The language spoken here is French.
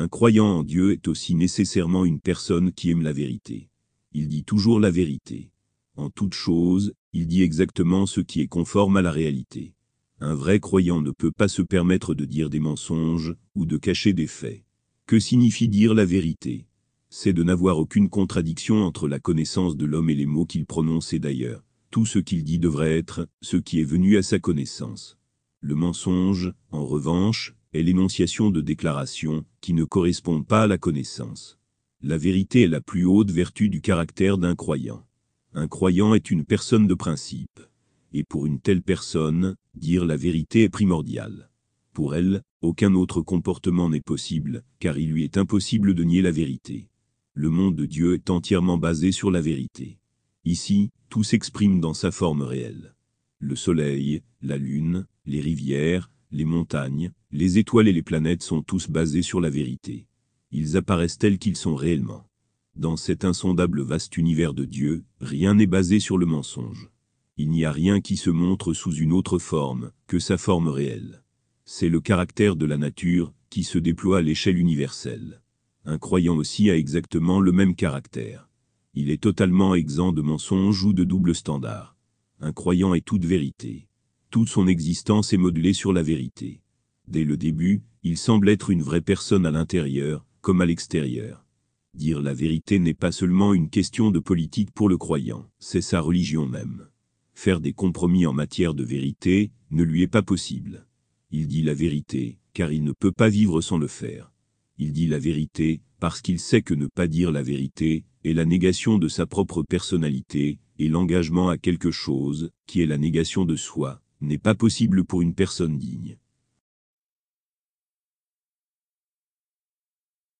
Un croyant en Dieu est aussi nécessairement une personne qui aime la vérité. Il dit toujours la vérité. En toute chose, il dit exactement ce qui est conforme à la réalité. Un vrai croyant ne peut pas se permettre de dire des mensonges ou de cacher des faits. Que signifie dire la vérité? C'est de n'avoir aucune contradiction entre la connaissance de l'homme et les mots qu'il prononce et d'ailleurs, tout ce qu'il dit devrait être ce qui est venu à sa connaissance. Le mensonge, en revanche, est l'énonciation de déclarations qui ne correspondent pas à la connaissance. La vérité est la plus haute vertu du caractère d'un croyant. Un croyant est une personne de principe. Et pour une telle personne, dire la vérité est primordial. Pour elle, aucun autre comportement n'est possible, car il lui est impossible de nier la vérité. Le monde de Dieu est entièrement basé sur la vérité. Ici, tout s'exprime dans sa forme réelle. Le soleil, la lune, les rivières, les montagnes, les étoiles et les planètes sont tous basés sur la vérité. Ils apparaissent tels qu'ils sont réellement. Dans cet insondable vaste univers de Dieu, rien n'est basé sur le mensonge. Il n'y a rien qui se montre sous une autre forme que sa forme réelle. C'est le caractère de la nature qui se déploie à l'échelle universelle. Un croyant aussi a exactement le même caractère. Il est totalement exempt de mensonges ou de double standard. Un croyant est toute vérité. Toute son existence est modelée sur la vérité. Dès le début, il semble être une vraie personne à l'intérieur, comme à l'extérieur. Dire la vérité n'est pas seulement une question de politique pour le croyant, c'est sa religion même. Faire des compromis en matière de vérité ne lui est pas possible. Il dit la vérité, car il ne peut pas vivre sans le faire. Il dit la vérité, parce qu'il sait que ne pas dire la vérité est la négation de sa propre personnalité, et l'engagement à quelque chose, qui est la négation de soi, n'est pas possible pour une personne digne.